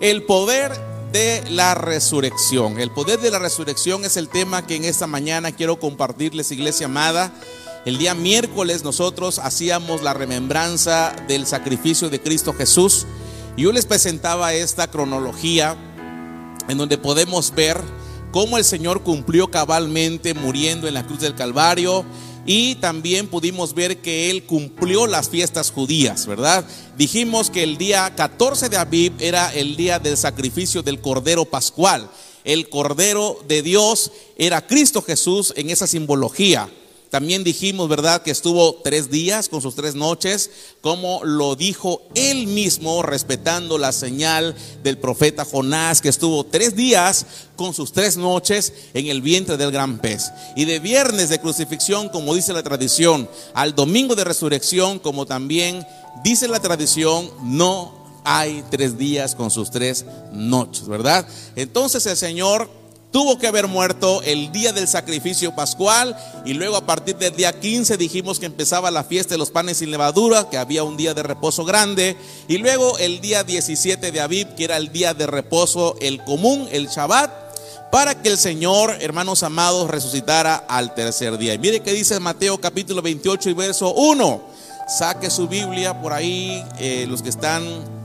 El poder de la resurrección. El poder de la resurrección es el tema que en esta mañana quiero compartirles, iglesia amada. El día miércoles nosotros hacíamos la remembranza del sacrificio de Cristo Jesús. Y yo les presentaba esta cronología en donde podemos ver cómo el Señor cumplió cabalmente muriendo en la cruz del Calvario y también pudimos ver que Él cumplió las fiestas judías, ¿verdad? Dijimos que el día 14 de Abib era el día del sacrificio del Cordero Pascual. El Cordero de Dios era Cristo Jesús en esa simbología. También dijimos, ¿verdad?, que estuvo tres días con sus tres noches, como lo dijo él mismo, respetando la señal del profeta Jonás, que estuvo tres días con sus tres noches en el vientre del gran pez. Y de viernes de crucifixión, como dice la tradición, al domingo de resurrección, como también dice la tradición, no hay tres días con sus tres noches, ¿verdad? Entonces el Señor tuvo que haber muerto el día del sacrificio pascual y luego a partir del día 15 dijimos que empezaba la fiesta de los panes sin levadura, que había un día de reposo grande y luego el día 17 de Aviv, que era el día de reposo, el común, el Shabbat, para que el Señor, hermanos amados, resucitara al tercer día. Y mire que dice Mateo capítulo 28 y verso 1. Saque su Biblia por ahí, eh, los que están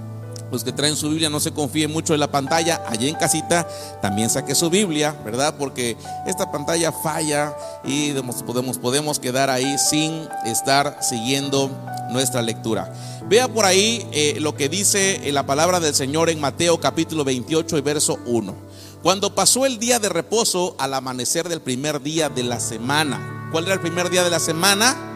los que traen su Biblia no se confíen mucho en la pantalla. Allí en casita también saque su Biblia, ¿verdad? Porque esta pantalla falla y podemos, podemos quedar ahí sin estar siguiendo nuestra lectura. Vea por ahí eh, lo que dice eh, la palabra del Señor en Mateo capítulo 28 y verso 1. Cuando pasó el día de reposo al amanecer del primer día de la semana. ¿Cuál era el primer día de la semana?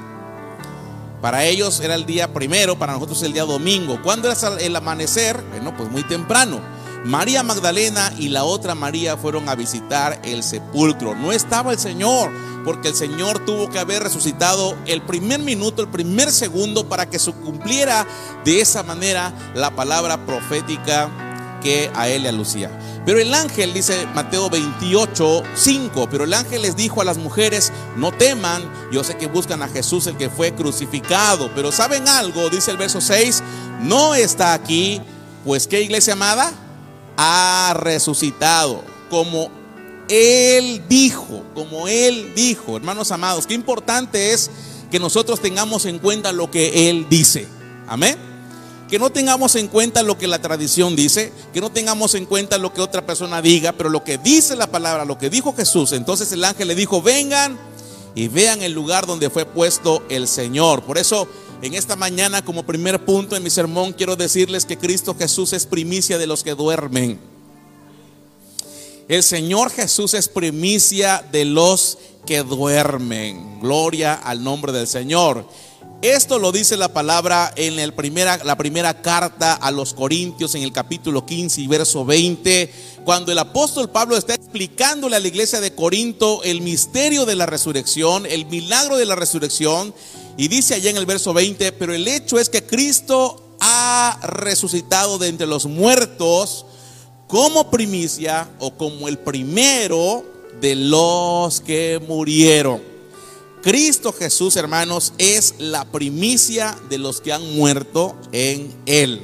Para ellos era el día primero, para nosotros el día domingo. ¿Cuándo era el amanecer? Bueno, pues muy temprano. María Magdalena y la otra María fueron a visitar el sepulcro. No estaba el Señor, porque el Señor tuvo que haber resucitado el primer minuto, el primer segundo, para que se cumpliera de esa manera la palabra profética que a él le alucía. Pero el ángel, dice Mateo 28, 5, pero el ángel les dijo a las mujeres, no teman, yo sé que buscan a Jesús el que fue crucificado, pero ¿saben algo? Dice el verso 6, no está aquí, pues ¿qué iglesia amada? Ha resucitado, como Él dijo, como Él dijo, hermanos amados, qué importante es que nosotros tengamos en cuenta lo que Él dice. Amén que no tengamos en cuenta lo que la tradición dice, que no tengamos en cuenta lo que otra persona diga, pero lo que dice la palabra, lo que dijo Jesús. Entonces el ángel le dijo, vengan y vean el lugar donde fue puesto el Señor. Por eso en esta mañana como primer punto en mi sermón quiero decirles que Cristo Jesús es primicia de los que duermen. El Señor Jesús es primicia de los que duermen. Gloria al nombre del Señor. Esto lo dice la palabra en el primera, la primera carta a los Corintios en el capítulo 15 y verso 20, cuando el apóstol Pablo está explicándole a la iglesia de Corinto el misterio de la resurrección, el milagro de la resurrección, y dice allá en el verso 20, pero el hecho es que Cristo ha resucitado de entre los muertos como primicia o como el primero de los que murieron. Cristo Jesús, hermanos, es la primicia de los que han muerto en Él.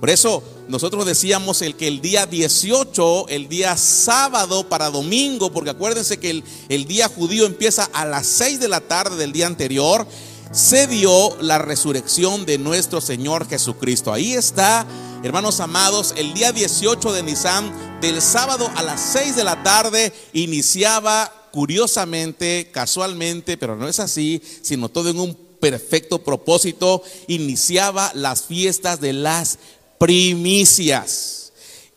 Por eso nosotros decíamos el que el día 18, el día sábado para domingo, porque acuérdense que el, el día judío empieza a las 6 de la tarde del día anterior, se dio la resurrección de nuestro Señor Jesucristo. Ahí está, hermanos amados, el día 18 de Nisan, del sábado a las 6 de la tarde, iniciaba curiosamente, casualmente, pero no es así, sino todo en un perfecto propósito, iniciaba las fiestas de las primicias.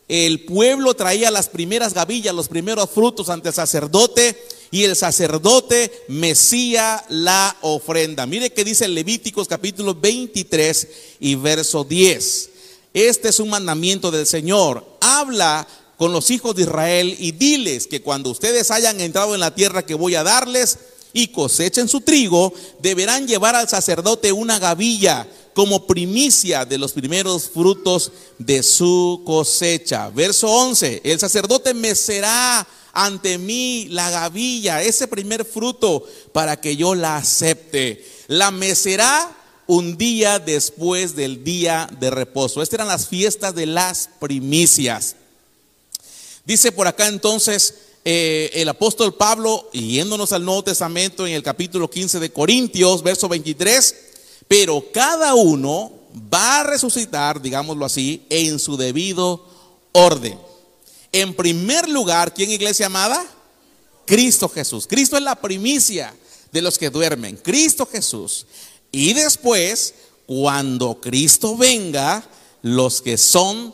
El pueblo traía las primeras gavillas, los primeros frutos ante el sacerdote y el sacerdote mecía la ofrenda. Mire que dice Levíticos capítulo 23 y verso 10. Este es un mandamiento del Señor. Habla con los hijos de Israel y diles que cuando ustedes hayan entrado en la tierra que voy a darles y cosechen su trigo, deberán llevar al sacerdote una gavilla como primicia de los primeros frutos de su cosecha. Verso 11, el sacerdote mecerá ante mí la gavilla, ese primer fruto, para que yo la acepte. La mecerá un día después del día de reposo. Estas eran las fiestas de las primicias. Dice por acá entonces eh, el apóstol Pablo, yéndonos al Nuevo Testamento en el capítulo 15 de Corintios, verso 23, pero cada uno va a resucitar, digámoslo así, en su debido orden. En primer lugar, ¿quién iglesia amada? Cristo Jesús. Cristo es la primicia de los que duermen. Cristo Jesús. Y después, cuando Cristo venga, los que son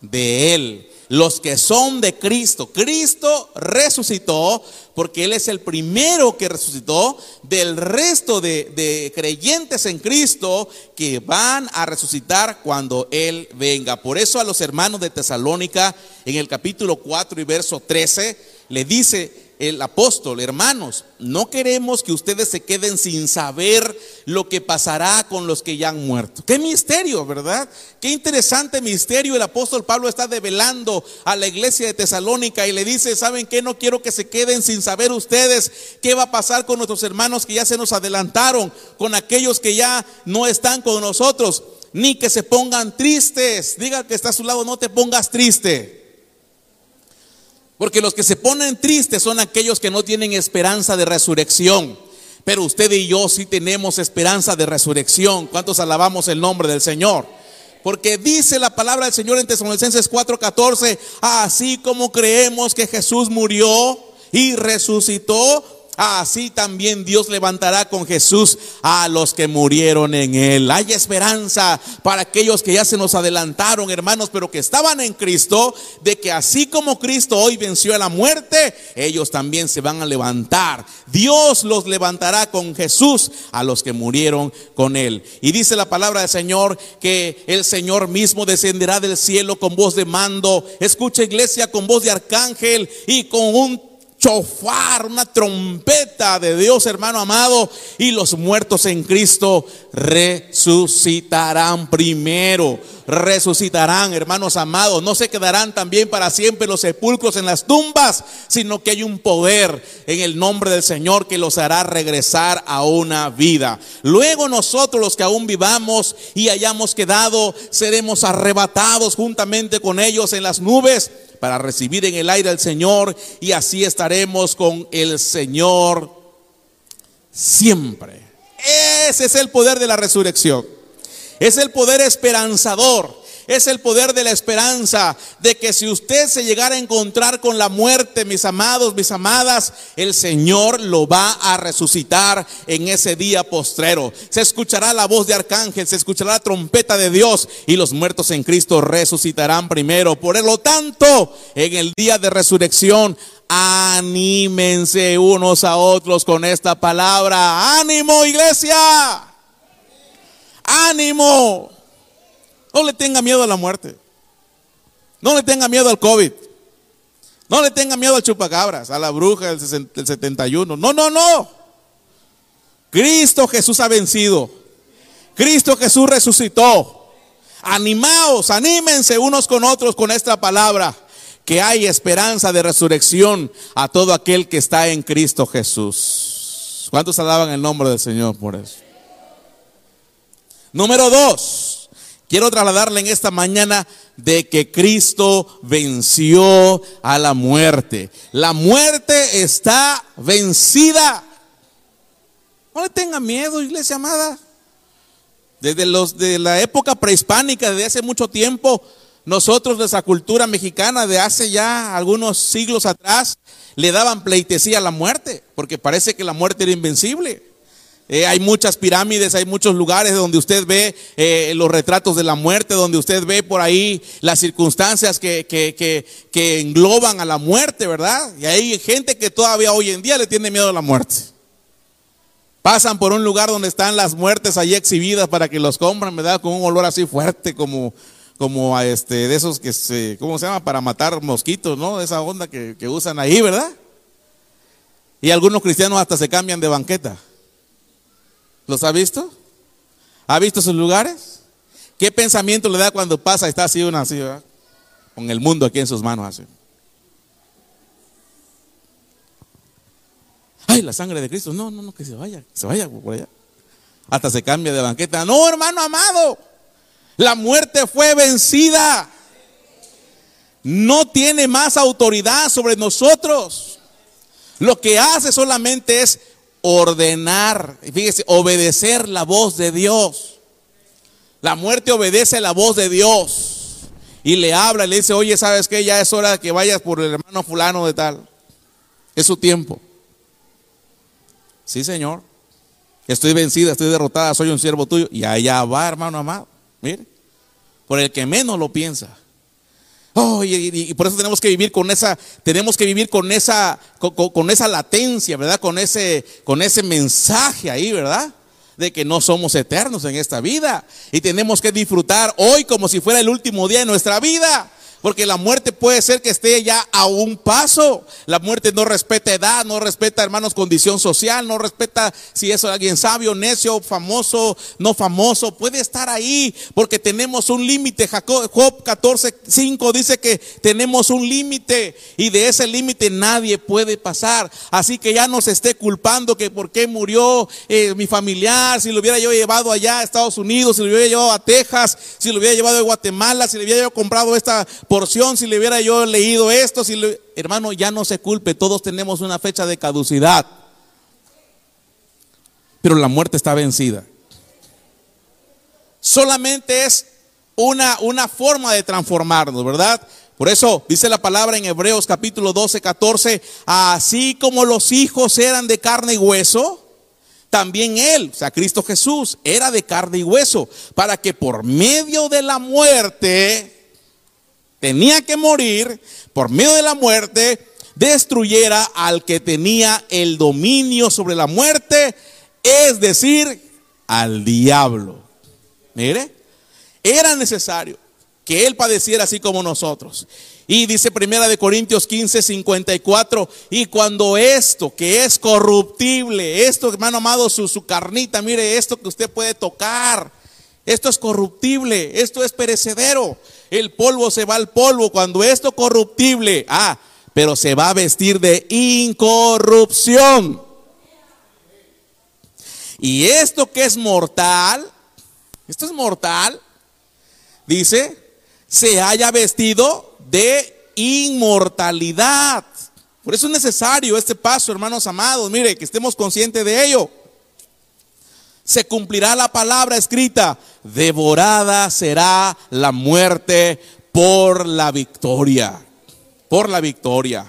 de Él los que son de Cristo. Cristo resucitó porque Él es el primero que resucitó del resto de, creyentes en Cristo que van a resucitar cuando Él venga. Por eso a los hermanos de Tesalónica en el capítulo 4 y verso 13 le dice, el apóstol, hermanos, no queremos que ustedes se queden sin saber lo que pasará con los que ya han muerto. Qué misterio, ¿verdad? Qué interesante misterio el apóstol Pablo está develando a la iglesia de Tesalónica y le dice, ¿saben qué? No quiero que se queden sin saber ustedes qué va a pasar con nuestros hermanos que ya se nos adelantaron, con aquellos que ya no están con nosotros, ni que se pongan tristes. Diga que está a su lado, no te pongas triste. Porque los que se ponen tristes son aquellos que no tienen esperanza de resurrección. Pero usted y yo sí tenemos esperanza de resurrección. ¿Cuántos alabamos el nombre del Señor? Porque dice la palabra del Señor en Tesalonicenses 4:14, así como creemos que Jesús murió y resucitó, Así también Dios levantará con Jesús a los que murieron en él. Hay esperanza para aquellos que ya se nos adelantaron, hermanos, pero que estaban en Cristo, de que así como Cristo hoy venció a la muerte, ellos también se van a levantar. Dios los levantará con Jesús a los que murieron con él. Y dice la palabra del Señor que el Señor mismo descenderá del cielo con voz de mando. Escucha iglesia con voz de arcángel y con un chofar, una trompeta de Dios, hermano amado, y los muertos en Cristo resucitarán primero. Resucitarán, hermanos amados. No se quedarán también para siempre los sepulcros en las tumbas, sino que hay un poder en el nombre del Señor que los hará regresar a una vida. Luego nosotros los que aún vivamos y hayamos quedado, seremos arrebatados juntamente con ellos en las nubes para recibir en el aire al Señor y así estaremos con el Señor siempre. Ese es el poder de la resurrección. Es el poder esperanzador es el poder de la esperanza de que si usted se llegara a encontrar con la muerte, mis amados, mis amadas, el Señor lo va a resucitar en ese día postrero. Se escuchará la voz de arcángel, se escuchará la trompeta de Dios y los muertos en Cristo resucitarán primero. Por lo tanto, en el día de resurrección, anímense unos a otros con esta palabra. Ánimo, iglesia. Ánimo. No le tenga miedo a la muerte. No le tenga miedo al COVID. No le tenga miedo al chupacabras, a la bruja del 71. No, no, no. Cristo Jesús ha vencido. Cristo Jesús resucitó. Animaos, anímense unos con otros con esta palabra. Que hay esperanza de resurrección a todo aquel que está en Cristo Jesús. ¿Cuántos alaban el nombre del Señor por eso? Número dos. Quiero trasladarle en esta mañana de que Cristo venció a la muerte. La muerte está vencida. No le tenga miedo, iglesia amada. Desde los de la época prehispánica, desde hace mucho tiempo, nosotros de esa cultura mexicana de hace ya algunos siglos atrás le daban pleitesía a la muerte, porque parece que la muerte era invencible. Eh, hay muchas pirámides, hay muchos lugares donde usted ve eh, los retratos de la muerte, donde usted ve por ahí las circunstancias que, que, engloban a la muerte, ¿verdad? Y hay gente que todavía hoy en día le tiene miedo a la muerte. Pasan por un lugar donde están las muertes ahí exhibidas para que los compren, ¿verdad? Con un olor así fuerte como, como a este, de esos que se, ¿cómo se llama? Para matar mosquitos, ¿no? Esa onda que, que usan ahí, ¿verdad? Y algunos cristianos hasta se cambian de banqueta. ¿Los ha visto? ¿Ha visto sus lugares? ¿Qué pensamiento le da cuando pasa y está así una así, con el mundo aquí en sus manos así? Ay, la sangre de Cristo. No, no, no, que se vaya, se vaya. Hasta se cambia de banqueta. No, hermano amado. La muerte fue vencida. No tiene más autoridad sobre nosotros. Lo que hace solamente es ordenar, fíjese, obedecer la voz de Dios. La muerte obedece la voz de Dios. Y le habla, le dice, oye, ¿sabes qué? Ya es hora de que vayas por el hermano fulano de tal. Es su tiempo. Sí, Señor. Estoy vencida, estoy derrotada, soy un siervo tuyo. Y allá va, hermano amado. Mire, por el que menos lo piensa. Oh, y, por eso tenemos que vivir con esa, tenemos que vivir con esa, con, esa latencia, ¿verdad? Con ese, con ese mensaje ahí, ¿verdad? De que no somos eternos en esta vida. Y tenemos que disfrutar hoy como si fuera el último día de nuestra vida. Porque la muerte puede ser que esté ya a un paso. La muerte no respeta edad, no respeta, hermanos, condición social, no respeta si es alguien sabio, necio, famoso, no famoso. Puede estar ahí porque tenemos un límite. Job 14, 5 dice que tenemos un límite y de ese límite nadie puede pasar. Así que ya no se esté culpando que por qué murió eh, mi familiar, si lo hubiera yo llevado allá a Estados Unidos, si lo hubiera llevado a Texas, si lo hubiera llevado a Guatemala, si le hubiera yo comprado esta porción, si le hubiera yo leído esto, si hermano, ya no se culpe, todos tenemos una fecha de caducidad. Pero la muerte está vencida. Solamente es una, una forma de transformarnos, ¿verdad? Por eso dice la palabra en Hebreos capítulo 12, 14, así como los hijos eran de carne y hueso, también él, o sea, Cristo Jesús, era de carne y hueso, para que por medio de la muerte tenía que morir por medio de la muerte, destruyera al que tenía el dominio sobre la muerte, es decir, al diablo. Mire, era necesario que él padeciera así como nosotros. Y dice Primera de Corintios 15, 54, y cuando esto que es corruptible, esto hermano amado, su, su carnita, mire esto que usted puede tocar, esto es corruptible, esto es perecedero. El polvo se va al polvo cuando esto corruptible, ah, pero se va a vestir de incorrupción. Y esto que es mortal, esto es mortal, dice, se haya vestido de inmortalidad. Por eso es necesario este paso, hermanos amados. Mire, que estemos conscientes de ello se cumplirá la palabra escrita, devorada será la muerte por la victoria, por la victoria.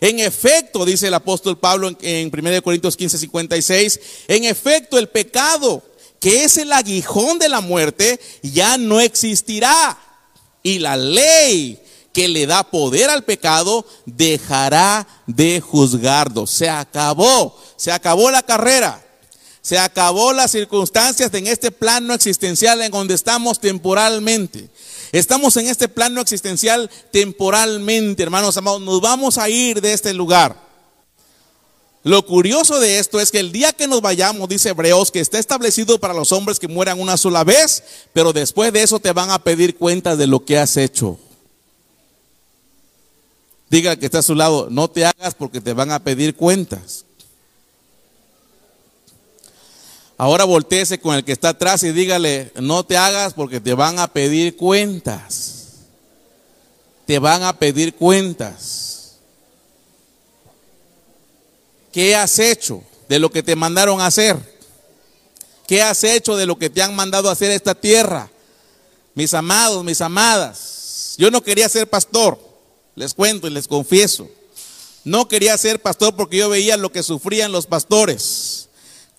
En efecto, dice el apóstol Pablo en, 1 Corintios 15, 56, en efecto el pecado, que es el aguijón de la muerte, ya no existirá. Y la ley que le da poder al pecado dejará de juzgarlo. Se acabó, se acabó la carrera. Se acabó las circunstancias en este plano existencial en donde estamos temporalmente. Estamos en este plano existencial temporalmente, hermanos amados. Nos vamos a ir de este lugar. Lo curioso de esto es que el día que nos vayamos, dice Hebreos, que está establecido para los hombres que mueran una sola vez, pero después de eso te van a pedir cuentas de lo que has hecho. Diga que está a su lado, no te hagas porque te van a pedir cuentas. Ahora volteese con el que está atrás y dígale, no te hagas porque te van a pedir cuentas. Te van a pedir cuentas. ¿Qué has hecho de lo que te mandaron a hacer? ¿Qué has hecho de lo que te han mandado a hacer esta tierra? Mis amados, mis amadas, yo no quería ser pastor, les cuento y les confieso. No quería ser pastor porque yo veía lo que sufrían los pastores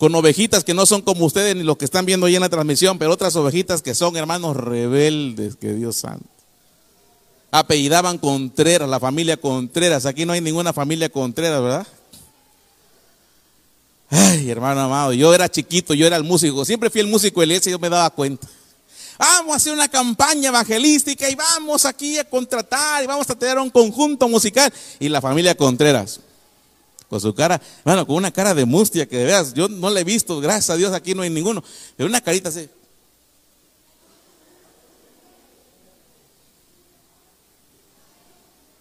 con ovejitas que no son como ustedes ni los que están viendo ahí en la transmisión, pero otras ovejitas que son hermanos rebeldes, que Dios santo. Apellidaban Contreras, la familia Contreras. Aquí no hay ninguna familia Contreras, ¿verdad? Ay, hermano amado, yo era chiquito, yo era el músico, siempre fui el músico de iglesia y yo me daba cuenta. Vamos a hacer una campaña evangelística y vamos aquí a contratar y vamos a tener un conjunto musical. Y la familia Contreras con su cara, bueno, con una cara de mustia que de veras, yo no la he visto, gracias a Dios aquí no hay ninguno, pero una carita así.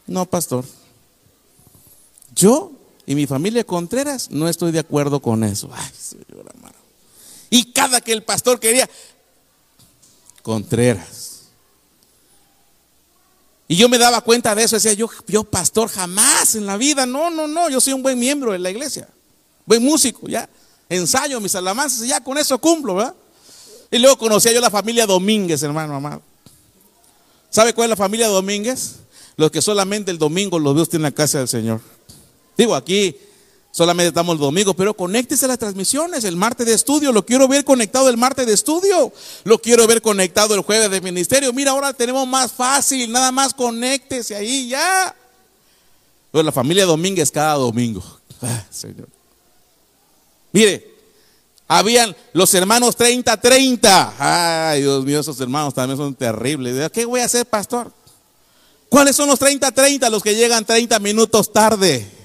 No, pastor. Yo y mi familia Contreras no estoy de acuerdo con eso. Ay, señor Y cada que el pastor quería, Contreras. Y yo me daba cuenta de eso, decía yo, yo pastor jamás en la vida, no, no, no, yo soy un buen miembro de la iglesia, buen músico, ya, ensayo mis alabanzas, ya con eso cumplo, ¿verdad? Y luego conocía yo la familia Domínguez, hermano amado. ¿Sabe cuál es la familia Domínguez? Los que solamente el domingo los veo en la casa del Señor. Digo, aquí Solamente estamos el domingo, pero conéctese a las transmisiones. El martes de estudio, lo quiero ver conectado el martes de estudio. Lo quiero ver conectado el jueves de ministerio. Mira, ahora tenemos más fácil, nada más conéctese ahí ya. Pero la familia Domínguez cada domingo. Ah, Señor. Mire, habían los hermanos 30-30. Ay, Dios mío, esos hermanos también son terribles. ¿Qué voy a hacer, pastor? ¿Cuáles son los 30-30? Los que llegan 30 minutos tarde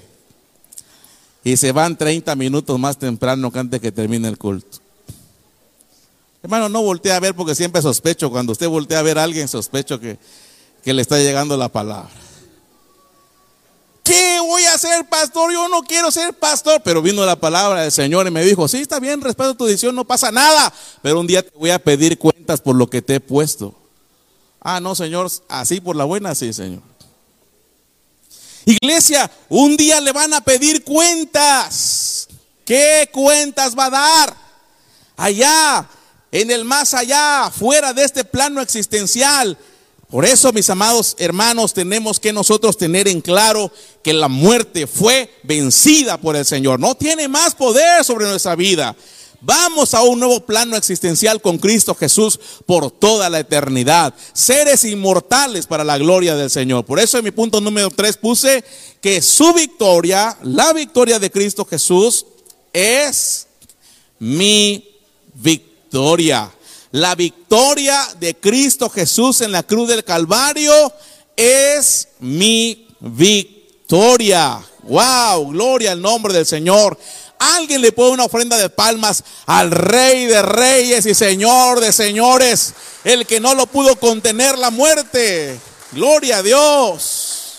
y se van 30 minutos más temprano que antes que termine el culto. Hermano, no voltee a ver porque siempre sospecho. Cuando usted voltea a ver a alguien, sospecho que, que le está llegando la palabra. ¿Qué voy a hacer, pastor? Yo no quiero ser pastor. Pero vino la palabra del Señor y me dijo, sí, está bien, respeto tu decisión, no pasa nada. Pero un día te voy a pedir cuentas por lo que te he puesto. Ah, no, Señor, así por la buena, sí, Señor. Iglesia, un día le van a pedir cuentas. ¿Qué cuentas va a dar? Allá, en el más allá, fuera de este plano existencial. Por eso, mis amados hermanos, tenemos que nosotros tener en claro que la muerte fue vencida por el Señor. No tiene más poder sobre nuestra vida. Vamos a un nuevo plano existencial con Cristo Jesús por toda la eternidad. Seres inmortales para la gloria del Señor. Por eso en mi punto número 3 puse que su victoria, la victoria de Cristo Jesús, es mi victoria. La victoria de Cristo Jesús en la cruz del Calvario es mi victoria. Wow, gloria al nombre del Señor. Alguien le pone una ofrenda de palmas al Rey de Reyes y Señor de Señores, el que no lo pudo contener la muerte. Gloria a Dios.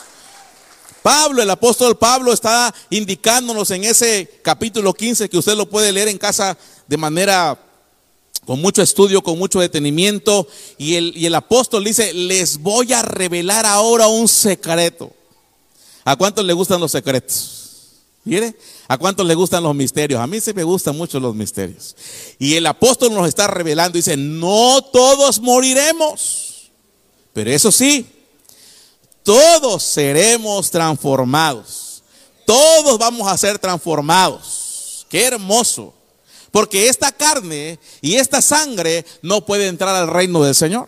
Pablo, el apóstol Pablo está indicándonos en ese capítulo 15 que usted lo puede leer en casa de manera con mucho estudio, con mucho detenimiento. Y el, y el apóstol dice, les voy a revelar ahora un secreto. ¿A cuántos le gustan los secretos? ¿Mire? ¿A cuántos le gustan los misterios? A mí sí me gustan mucho los misterios. Y el apóstol nos está revelando, dice, no todos moriremos, pero eso sí, todos seremos transformados. Todos vamos a ser transformados. Qué hermoso. Porque esta carne y esta sangre no puede entrar al reino del Señor.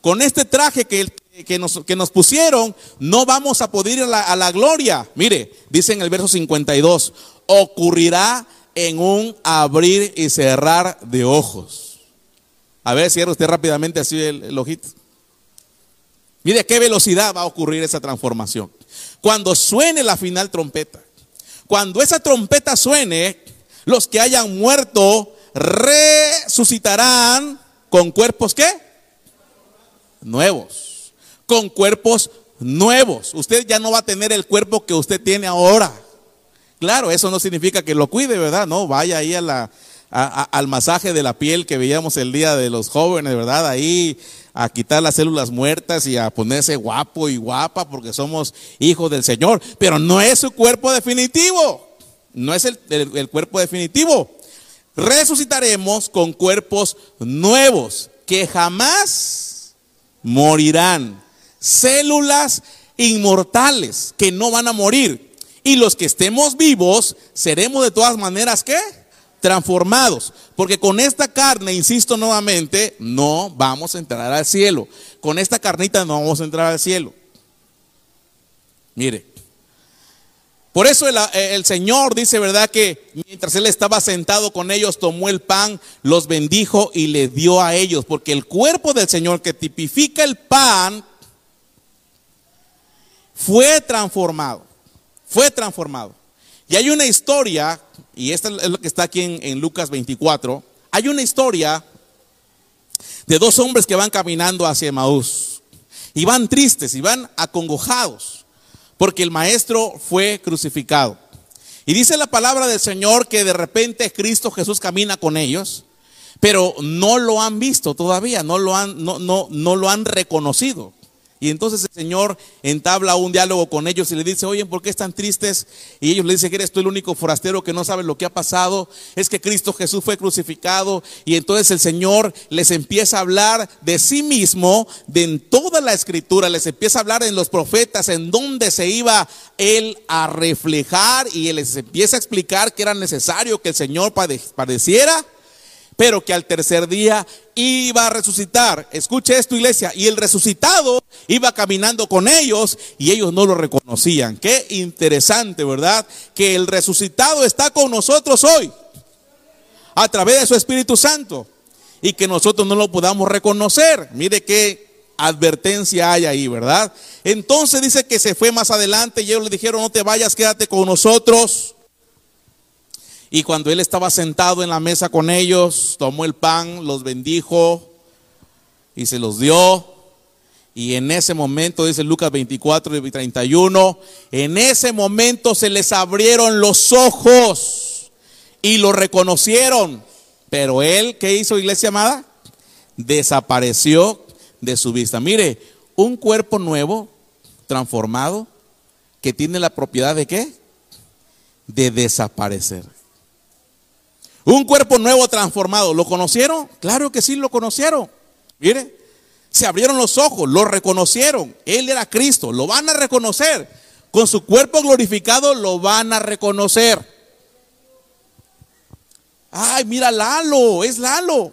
Con este traje que el que nos, que nos pusieron, no vamos a poder ir a la, gloria. Mire, dice en el verso 52, ocurrirá en un abrir y cerrar de ojos. A ver, cierra usted rápidamente así el, el ojito. Mire qué velocidad va a ocurrir esa transformación. Cuando suene la final trompeta, cuando esa trompeta suene, los que hayan muerto resucitarán con cuerpos ¿qué? Nuevos con cuerpos nuevos. Usted ya no va a tener el cuerpo que usted tiene ahora. Claro, eso no significa que lo cuide, ¿verdad? No, vaya ahí al masaje de la piel que veíamos el día de los jóvenes, ¿verdad? Ahí a quitar las células muertas y a ponerse guapo y guapa porque somos hijos del Señor. Pero no es su cuerpo definitivo. No es el cuerpo definitivo. Resucitaremos con cuerpos nuevos que jamás morirán células inmortales que no van a morir. Y los que estemos vivos seremos de todas maneras, ¿qué? Transformados. Porque con esta carne, insisto nuevamente, no vamos a entrar al cielo. Con esta carnita no vamos a entrar al cielo. Mire. Por eso el, el, Señor dice, ¿verdad? Que mientras Él estaba sentado con ellos, tomó el pan, los bendijo y le dio a ellos. Porque el cuerpo del Señor que tipifica el pan fue transformado, fue transformado. Y hay una historia, y esta es lo que está aquí en, Lucas 24, hay una historia de dos hombres que van caminando hacia Maús. Y van tristes, y van acongojados, porque el maestro fue crucificado. Y dice la palabra del Señor que de repente Cristo Jesús camina con ellos pero no lo han visto todavía, no lo han, no, no, no lo han reconocido. Y entonces el Señor entabla un diálogo con ellos y le dice, oye, ¿por qué están tristes? Y ellos le dicen eres tú el único forastero que no sabe lo que ha pasado. Es que Cristo Jesús fue crucificado. Y entonces el Señor les empieza a hablar de sí mismo, de toda la escritura, les empieza a hablar en los profetas, en dónde se iba él a reflejar y les empieza a explicar que era necesario que el Señor padeciera pero que al tercer día iba a resucitar. Escuche esto, iglesia. Y el resucitado iba caminando con ellos y ellos no lo reconocían. Qué interesante, ¿verdad? Que el resucitado está con nosotros hoy a través de su Espíritu Santo y que nosotros no lo podamos reconocer. Mire qué advertencia hay ahí, ¿verdad? Entonces dice que se fue más adelante y ellos le dijeron, no te vayas, quédate con nosotros. Y cuando él estaba sentado en la mesa con ellos, tomó el pan, los bendijo y se los dio. Y en ese momento, dice Lucas 24 y 31, en ese momento se les abrieron los ojos y lo reconocieron. Pero él, ¿qué hizo, iglesia amada? Desapareció de su vista. Mire, un cuerpo nuevo, transformado, que tiene la propiedad de qué? De desaparecer. Un cuerpo nuevo transformado. ¿Lo conocieron? Claro que sí, lo conocieron. Mire, se abrieron los ojos, lo reconocieron. Él era Cristo, lo van a reconocer. Con su cuerpo glorificado lo van a reconocer. Ay, mira Lalo, es Lalo.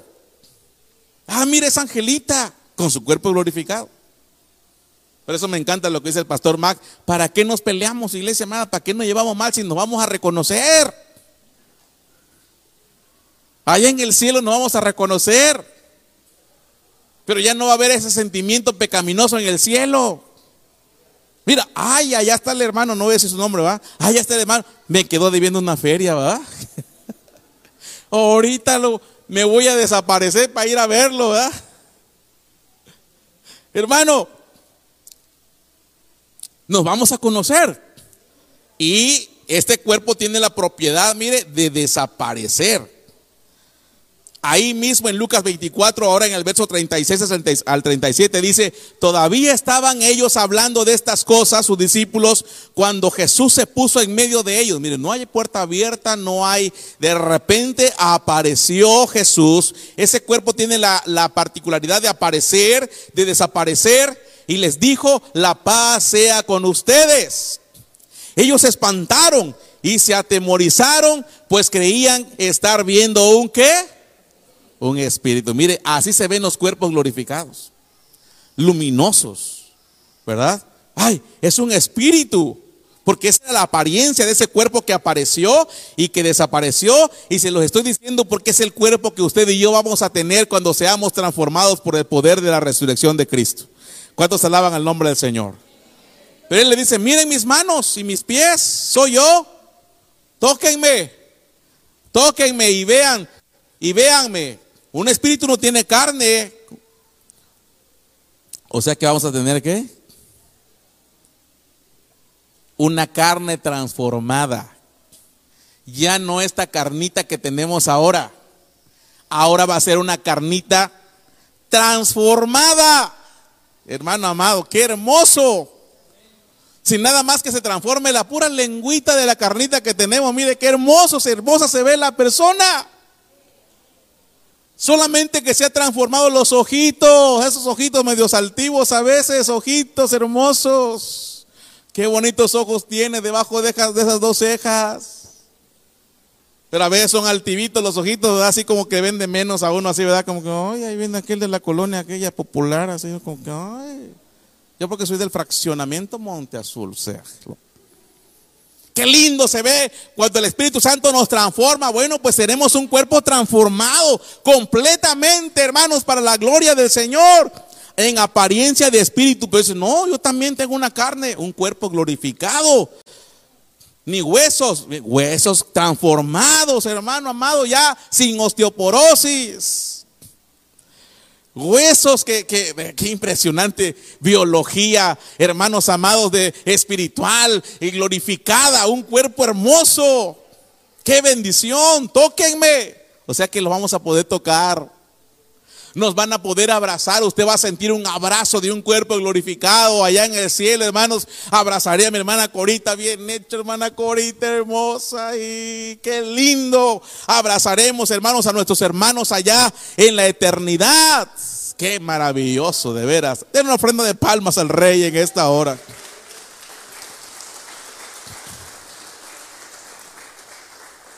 Ah, mira, es Angelita, con su cuerpo glorificado. Por eso me encanta lo que dice el pastor Mac. ¿Para qué nos peleamos, iglesia amada? ¿Para qué nos llevamos mal si nos vamos a reconocer? Allá en el cielo nos vamos a reconocer. Pero ya no va a haber ese sentimiento pecaminoso en el cielo. Mira, ay, allá está el hermano, no voy a decir su nombre, ¿va? Allá está el hermano, me quedó debiendo una feria, ¿va? Ahorita lo, me voy a desaparecer para ir a verlo, ¿va? Hermano, nos vamos a conocer. Y este cuerpo tiene la propiedad, mire, de desaparecer. Ahí mismo en Lucas 24, ahora en el verso 36 al 37 dice, todavía estaban ellos hablando de estas cosas, sus discípulos, cuando Jesús se puso en medio de ellos. Miren, no hay puerta abierta, no hay, de repente apareció Jesús. Ese cuerpo tiene la, la particularidad de aparecer, de desaparecer, y les dijo, la paz sea con ustedes. Ellos se espantaron y se atemorizaron, pues creían estar viendo un qué un espíritu. Mire, así se ven los cuerpos glorificados, luminosos, ¿verdad? Ay, es un espíritu, porque esa es la apariencia de ese cuerpo que apareció y que desapareció. Y se los estoy diciendo porque es el cuerpo que usted y yo vamos a tener cuando seamos transformados por el poder de la resurrección de Cristo. ¿Cuántos alaban al nombre del Señor? Pero él le dice, miren mis manos y mis pies, soy yo. Tóquenme, tóquenme y vean, y véanme. Un espíritu no tiene carne. O sea que vamos a tener que una carne transformada. Ya no esta carnita que tenemos ahora. Ahora va a ser una carnita transformada. Hermano amado, qué hermoso. Sin nada más que se transforme la pura lengüita de la carnita que tenemos. Mire qué hermoso, hermosa se ve la persona. Solamente que se ha transformado los ojitos, esos ojitos medio altivos a veces, ojitos hermosos. Qué bonitos ojos tiene debajo de, esas dos cejas. Pero a veces son altivitos los ojitos, así como que vende menos a uno, así, ¿verdad? Como que, ay, ahí viene aquel de la colonia, aquella popular, así como que, ay. Yo porque soy del fraccionamiento Monte Azul, o sea. Qué lindo se ve cuando el Espíritu Santo nos transforma. Bueno, pues tenemos un cuerpo transformado completamente, hermanos, para la gloria del Señor. En apariencia de espíritu, dice, no, yo también tengo una carne, un cuerpo glorificado. Ni huesos, huesos transformados, hermano amado, ya sin osteoporosis. Huesos, que, que, impresionante biología, hermanos amados, de espiritual y glorificada, un cuerpo hermoso. Qué bendición, tóquenme, O sea que lo vamos a poder tocar. Nos van a poder abrazar. Usted va a sentir un abrazo de un cuerpo glorificado allá en el cielo, hermanos. Abrazaré a mi hermana Corita, bien hecho, hermana Corita, hermosa. Y qué lindo. Abrazaremos, hermanos, a nuestros hermanos allá en la eternidad. Qué maravilloso, de veras. Den una ofrenda de palmas al rey en esta hora.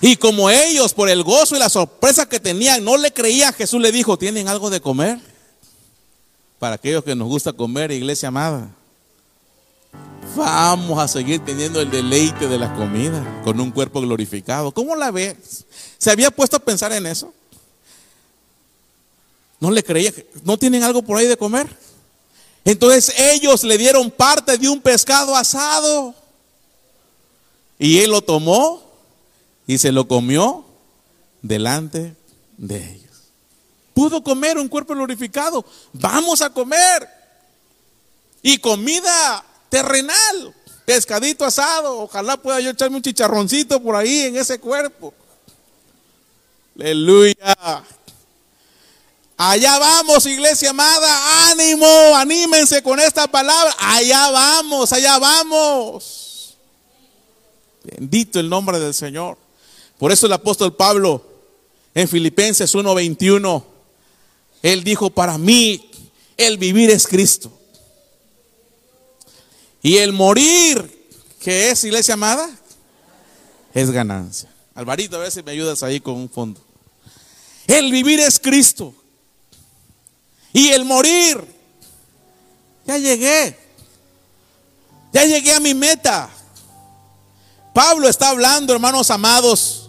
Y como ellos, por el gozo y la sorpresa que tenían, no le creían, Jesús le dijo, ¿tienen algo de comer? Para aquellos que nos gusta comer, iglesia amada. Vamos a seguir teniendo el deleite de la comida con un cuerpo glorificado. ¿Cómo la ves? ¿Se había puesto a pensar en eso? No le creía, ¿no tienen algo por ahí de comer? Entonces ellos le dieron parte de un pescado asado. Y él lo tomó y se lo comió delante de ellos. Pudo comer un cuerpo glorificado. Vamos a comer. Y comida terrenal, pescadito asado. Ojalá pueda yo echarme un chicharroncito por ahí en ese cuerpo. Aleluya. Allá vamos, iglesia amada. Ánimo, anímense con esta palabra. Allá vamos, allá vamos. Bendito el nombre del Señor. Por eso el apóstol Pablo en Filipenses 1:21, él dijo, para mí el vivir es Cristo. Y el morir, que es iglesia amada, es ganancia. Alvarito, a ver si me ayudas ahí con un fondo. El vivir es Cristo. Y el morir, ya llegué. Ya llegué a mi meta. Pablo está hablando, hermanos amados,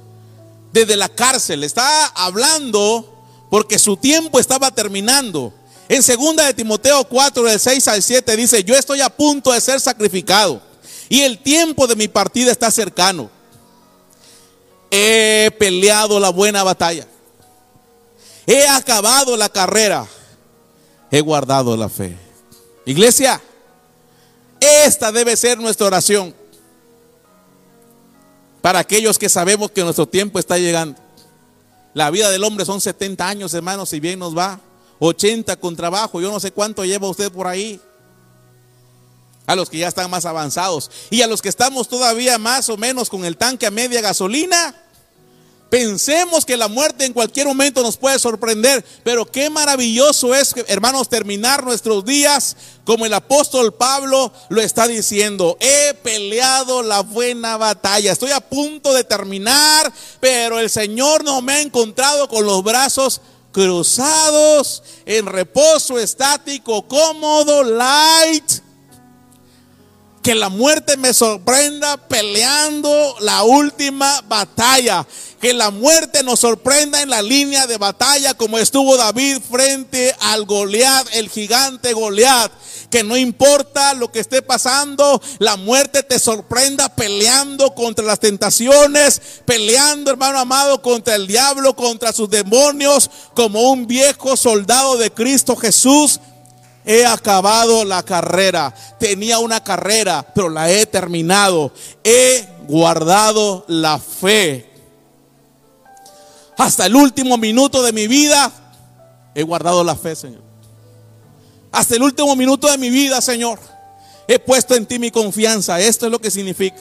desde la cárcel. Está hablando porque su tiempo estaba terminando. En segunda de Timoteo 4 del 6 al 7 dice, "Yo estoy a punto de ser sacrificado y el tiempo de mi partida está cercano. He peleado la buena batalla. He acabado la carrera. He guardado la fe." Iglesia, esta debe ser nuestra oración para aquellos que sabemos que nuestro tiempo está llegando. La vida del hombre son 70 años, hermanos, si bien nos va. 80 con trabajo, yo no sé cuánto lleva usted por ahí. A los que ya están más avanzados. Y a los que estamos todavía más o menos con el tanque a media gasolina. Pensemos que la muerte en cualquier momento nos puede sorprender, pero qué maravilloso es, hermanos, terminar nuestros días como el apóstol Pablo lo está diciendo. He peleado la buena batalla, estoy a punto de terminar, pero el Señor no me ha encontrado con los brazos cruzados, en reposo estático, cómodo, light. Que la muerte me sorprenda peleando la última batalla que la muerte nos sorprenda en la línea de batalla como estuvo David frente al Goliat, el gigante Goliat. Que no importa lo que esté pasando, la muerte te sorprenda peleando contra las tentaciones, peleando, hermano amado, contra el diablo, contra sus demonios, como un viejo soldado de Cristo Jesús he acabado la carrera. Tenía una carrera, pero la he terminado. He guardado la fe hasta el último minuto de mi vida he guardado la fe, Señor. Hasta el último minuto de mi vida, Señor, he puesto en ti mi confianza. Esto es lo que significa.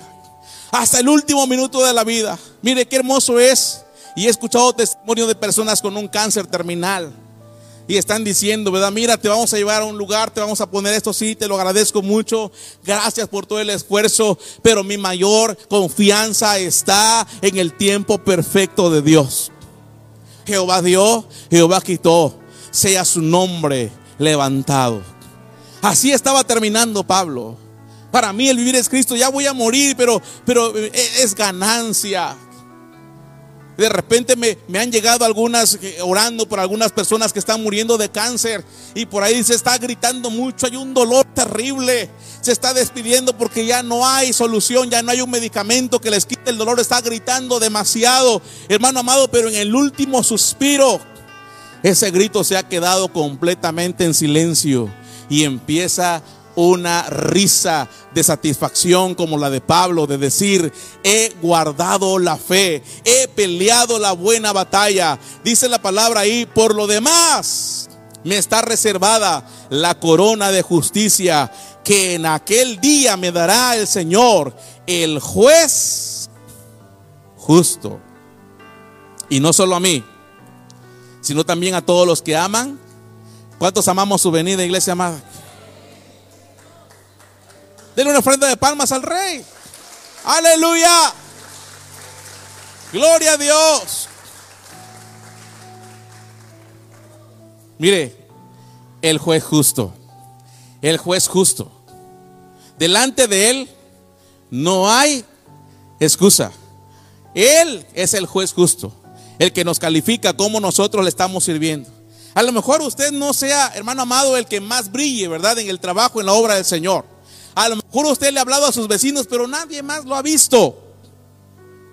Hasta el último minuto de la vida. Mire qué hermoso es. Y he escuchado testimonios de personas con un cáncer terminal. Y están diciendo, ¿verdad? Mira, te vamos a llevar a un lugar, te vamos a poner esto, sí, te lo agradezco mucho. Gracias por todo el esfuerzo. Pero mi mayor confianza está en el tiempo perfecto de Dios. Jehová dio, Jehová quitó, sea su nombre levantado. Así estaba terminando Pablo. Para mí el vivir es Cristo, ya voy a morir, pero, pero eh, es ganancia. De repente me, me, han llegado algunas, eh, orando por algunas personas que están muriendo de cáncer. Y por ahí se está gritando mucho, hay un dolor terrible. Se está despidiendo porque ya no hay solución, ya no hay un medicamento que les quite el dolor. Está gritando demasiado, hermano amado, pero en el último suspiro, ese grito se ha quedado completamente en silencio. Y empieza una risa de satisfacción como la de Pablo, de decir, he guardado la fe, he peleado la buena batalla. Dice la palabra ahí, por lo demás me está reservada la corona de justicia que en aquel día me dará el Señor, el juez justo. Y no solo a mí, sino también a todos los que aman. ¿Cuántos amamos su venida, iglesia amada? Denle una ofrenda de palmas al rey. Aleluya. Gloria a Dios. Mire, el juez justo. El juez justo. Delante de él no hay excusa. Él es el juez justo, el que nos califica como nosotros le estamos sirviendo. A lo mejor usted no sea, hermano amado, el que más brille, ¿verdad? En el trabajo, en la obra del Señor. A lo mejor usted le ha hablado a sus vecinos, pero nadie más lo ha visto.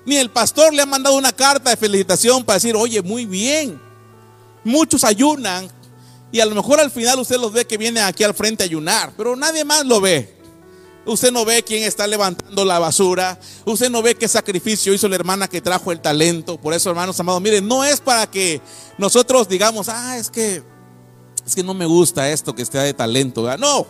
Ni el pastor le ha mandado una carta de felicitación para decir, oye, muy bien. Muchos ayunan y a lo mejor al final usted los ve que vienen aquí al frente a ayunar, pero nadie más lo ve. Usted no ve quién está levantando la basura. Usted no ve qué sacrificio hizo la hermana que trajo el talento. Por eso, hermanos amados, miren, no es para que nosotros digamos, ah, es que, es que no me gusta esto que esté de talento. No,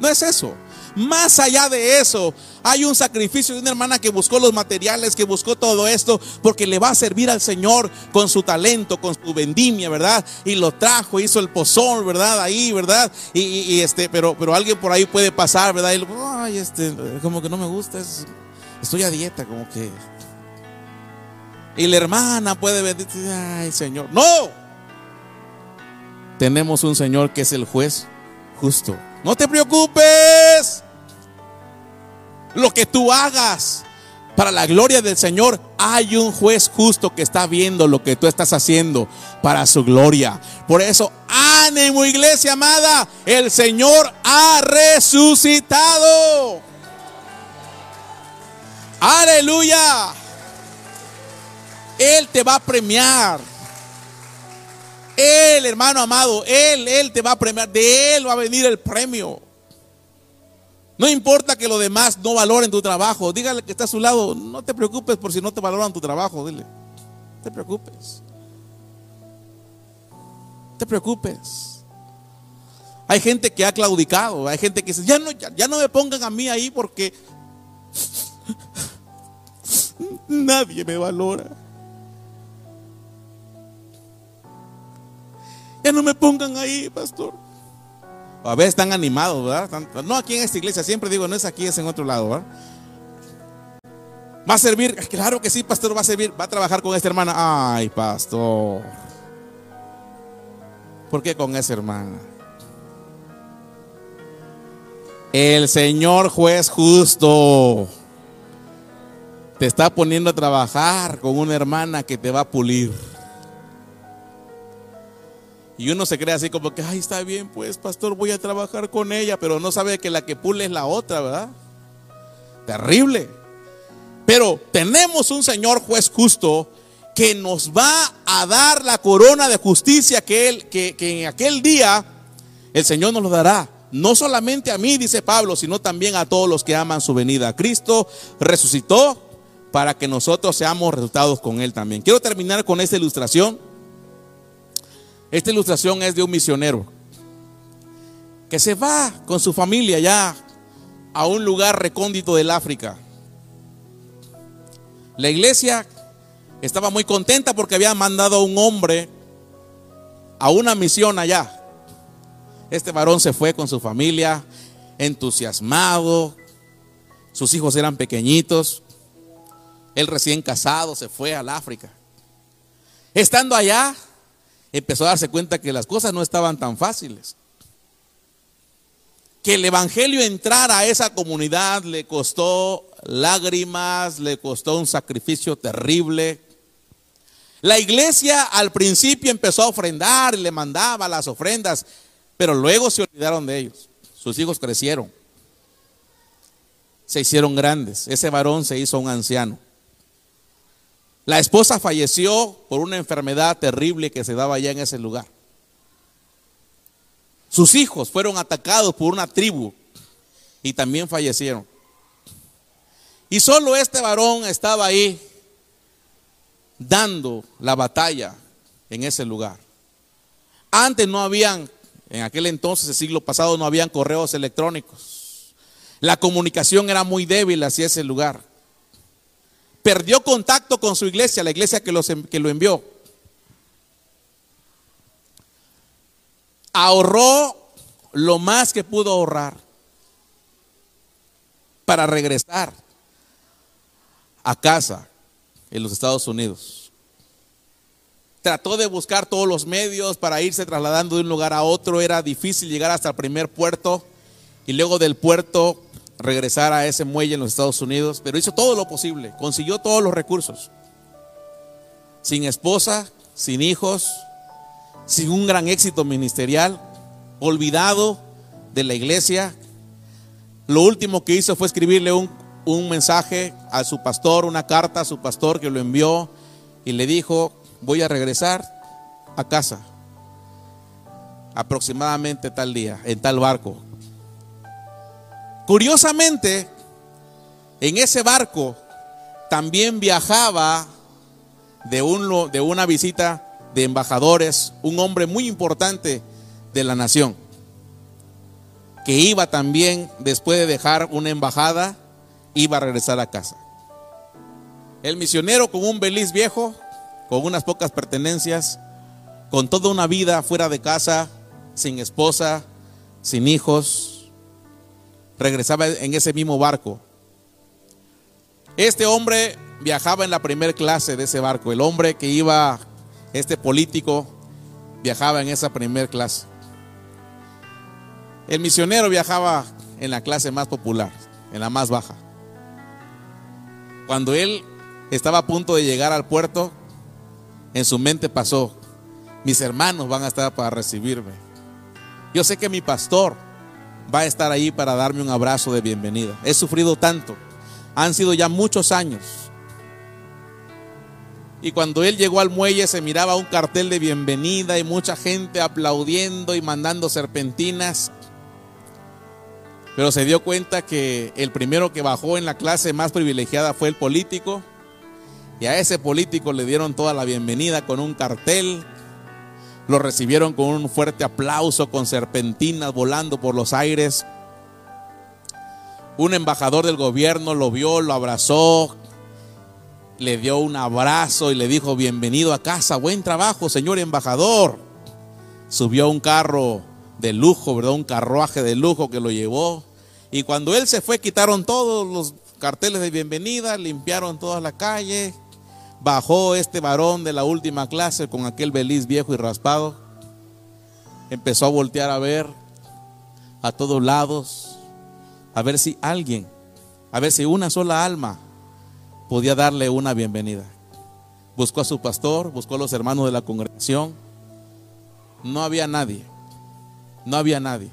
no es eso. Más allá de eso, hay un sacrificio de una hermana que buscó los materiales, que buscó todo esto, porque le va a servir al Señor con su talento, con su vendimia, ¿verdad? Y lo trajo, hizo el pozón, ¿verdad? Ahí, ¿verdad? Y, este, pero, pero alguien por ahí puede pasar, ¿verdad? Ay, este, como que no me gusta, estoy a dieta, como que. Y la hermana puede ver, ay, Señor, no. Tenemos un Señor que es el juez justo. No te preocupes lo que tú hagas para la gloria del Señor, hay un juez justo que está viendo lo que tú estás haciendo para su gloria. Por eso, ánimo iglesia amada, el Señor ha resucitado. Aleluya. Él te va a premiar. Él, hermano amado, Él, Él te va a premiar. De Él va a venir el premio. No importa que los demás no valoren tu trabajo. Dígale que está a su lado. No te preocupes por si no te valoran tu trabajo. Dile. No te preocupes. No te preocupes. Hay gente que ha claudicado. Hay gente que dice, ya no, ya no me pongan a mí ahí porque nadie me valora. Ya no me pongan ahí, pastor. A veces están animados, ¿verdad? No aquí en esta iglesia, siempre digo, no es aquí, es en otro lado, ¿verdad? ¿Va a servir? Claro que sí, pastor, va a servir. Va a trabajar con esta hermana. Ay, pastor. ¿Por qué con esa hermana? El Señor juez justo te está poniendo a trabajar con una hermana que te va a pulir. Y uno se cree así como que, ay, está bien, pues, pastor, voy a trabajar con ella, pero no sabe que la que pule es la otra, ¿verdad? Terrible. Pero tenemos un Señor juez justo que nos va a dar la corona de justicia que, él, que, que en aquel día el Señor nos lo dará. No solamente a mí, dice Pablo, sino también a todos los que aman su venida. Cristo resucitó para que nosotros seamos resultados con Él también. Quiero terminar con esta ilustración. Esta ilustración es de un misionero que se va con su familia ya a un lugar recóndito del África. La iglesia estaba muy contenta porque había mandado a un hombre a una misión allá. Este varón se fue con su familia, entusiasmado. Sus hijos eran pequeñitos. Él recién casado se fue al África. Estando allá, empezó a darse cuenta que las cosas no estaban tan fáciles. Que el Evangelio entrar a esa comunidad le costó lágrimas, le costó un sacrificio terrible. La iglesia al principio empezó a ofrendar y le mandaba las ofrendas, pero luego se olvidaron de ellos. Sus hijos crecieron, se hicieron grandes. Ese varón se hizo un anciano. La esposa falleció por una enfermedad terrible que se daba allá en ese lugar. Sus hijos fueron atacados por una tribu y también fallecieron. Y solo este varón estaba ahí dando la batalla en ese lugar. Antes no habían, en aquel entonces, el siglo pasado, no habían correos electrónicos. La comunicación era muy débil hacia ese lugar. Perdió contacto con su iglesia, la iglesia que, que lo envió. Ahorró lo más que pudo ahorrar para regresar a casa en los Estados Unidos. Trató de buscar todos los medios para irse trasladando de un lugar a otro. Era difícil llegar hasta el primer puerto y luego del puerto regresar a ese muelle en los Estados Unidos. Pero hizo todo lo posible, consiguió todos los recursos. Sin esposa, sin hijos, sin un gran éxito ministerial, olvidado de la iglesia. Lo último que hizo fue escribirle un un mensaje a su pastor, una carta a su pastor que lo envió y le dijo, voy a regresar a casa aproximadamente tal día, en tal barco. Curiosamente, en ese barco también viajaba de, un, de una visita de embajadores, un hombre muy importante de la nación, que iba también después de dejar una embajada iba a regresar a casa. El misionero con un beliz viejo, con unas pocas pertenencias, con toda una vida fuera de casa, sin esposa, sin hijos, regresaba en ese mismo barco. Este hombre viajaba en la primera clase de ese barco. El hombre que iba, este político, viajaba en esa primera clase. El misionero viajaba en la clase más popular, en la más baja. Cuando él estaba a punto de llegar al puerto, en su mente pasó, mis hermanos van a estar para recibirme. Yo sé que mi pastor va a estar ahí para darme un abrazo de bienvenida. He sufrido tanto. Han sido ya muchos años. Y cuando él llegó al muelle se miraba un cartel de bienvenida y mucha gente aplaudiendo y mandando serpentinas. Pero se dio cuenta que el primero que bajó en la clase más privilegiada fue el político. Y a ese político le dieron toda la bienvenida con un cartel. Lo recibieron con un fuerte aplauso, con serpentinas volando por los aires. Un embajador del gobierno lo vio, lo abrazó, le dio un abrazo y le dijo, bienvenido a casa, buen trabajo, señor embajador. Subió un carro de lujo, ¿verdad? Un carruaje de lujo que lo llevó. Y cuando él se fue, quitaron todos los carteles de bienvenida, limpiaron toda la calle. Bajó este varón de la última clase con aquel beliz viejo y raspado. Empezó a voltear a ver a todos lados, a ver si alguien, a ver si una sola alma podía darle una bienvenida. Buscó a su pastor, buscó a los hermanos de la congregación. No había nadie. No había nadie.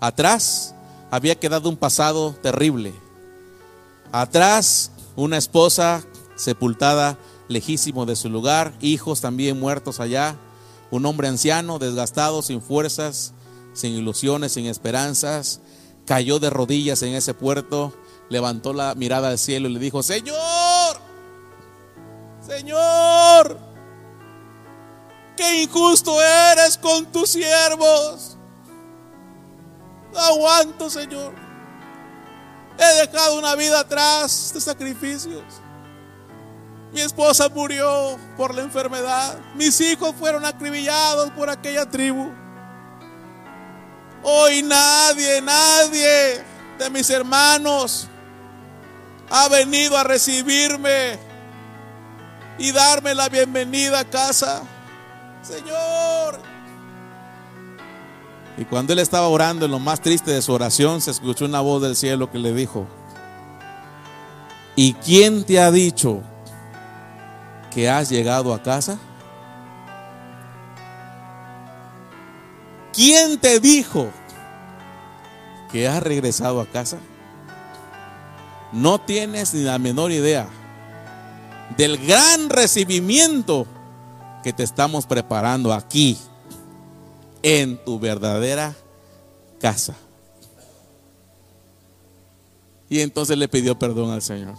Atrás había quedado un pasado terrible. Atrás una esposa sepultada lejísimo de su lugar, hijos también muertos allá, un hombre anciano, desgastado, sin fuerzas, sin ilusiones, sin esperanzas, cayó de rodillas en ese puerto, levantó la mirada al cielo y le dijo, Señor, Señor, qué injusto eres con tus siervos aguanto, Señor. He dejado una vida atrás de sacrificios. Mi esposa murió por la enfermedad. Mis hijos fueron acribillados por aquella tribu. Hoy nadie, nadie de mis hermanos ha venido a recibirme y darme la bienvenida a casa. Señor, y cuando él estaba orando en lo más triste de su oración, se escuchó una voz del cielo que le dijo, ¿y quién te ha dicho que has llegado a casa? ¿Quién te dijo que has regresado a casa? No tienes ni la menor idea del gran recibimiento que te estamos preparando aquí en tu verdadera casa. Y entonces le pidió perdón al Señor.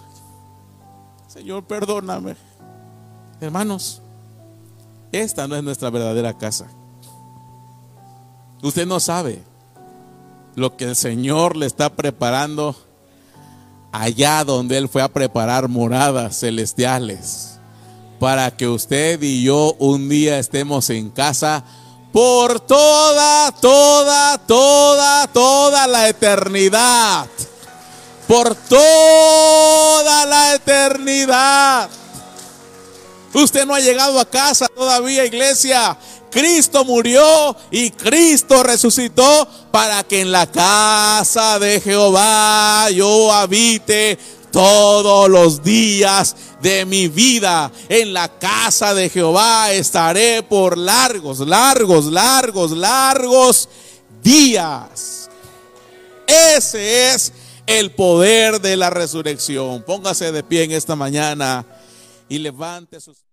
Señor, perdóname. Hermanos, esta no es nuestra verdadera casa. Usted no sabe lo que el Señor le está preparando allá donde Él fue a preparar moradas celestiales para que usted y yo un día estemos en casa por toda, toda, toda, toda la eternidad. Por toda la eternidad. Usted no ha llegado a casa todavía, iglesia. Cristo murió y Cristo resucitó para que en la casa de Jehová yo habite todos los días de mi vida. En la casa de Jehová estaré por largos, largos, largos, largos días. Ese es el poder de la resurrección. Póngase de pie en esta mañana y levante sus...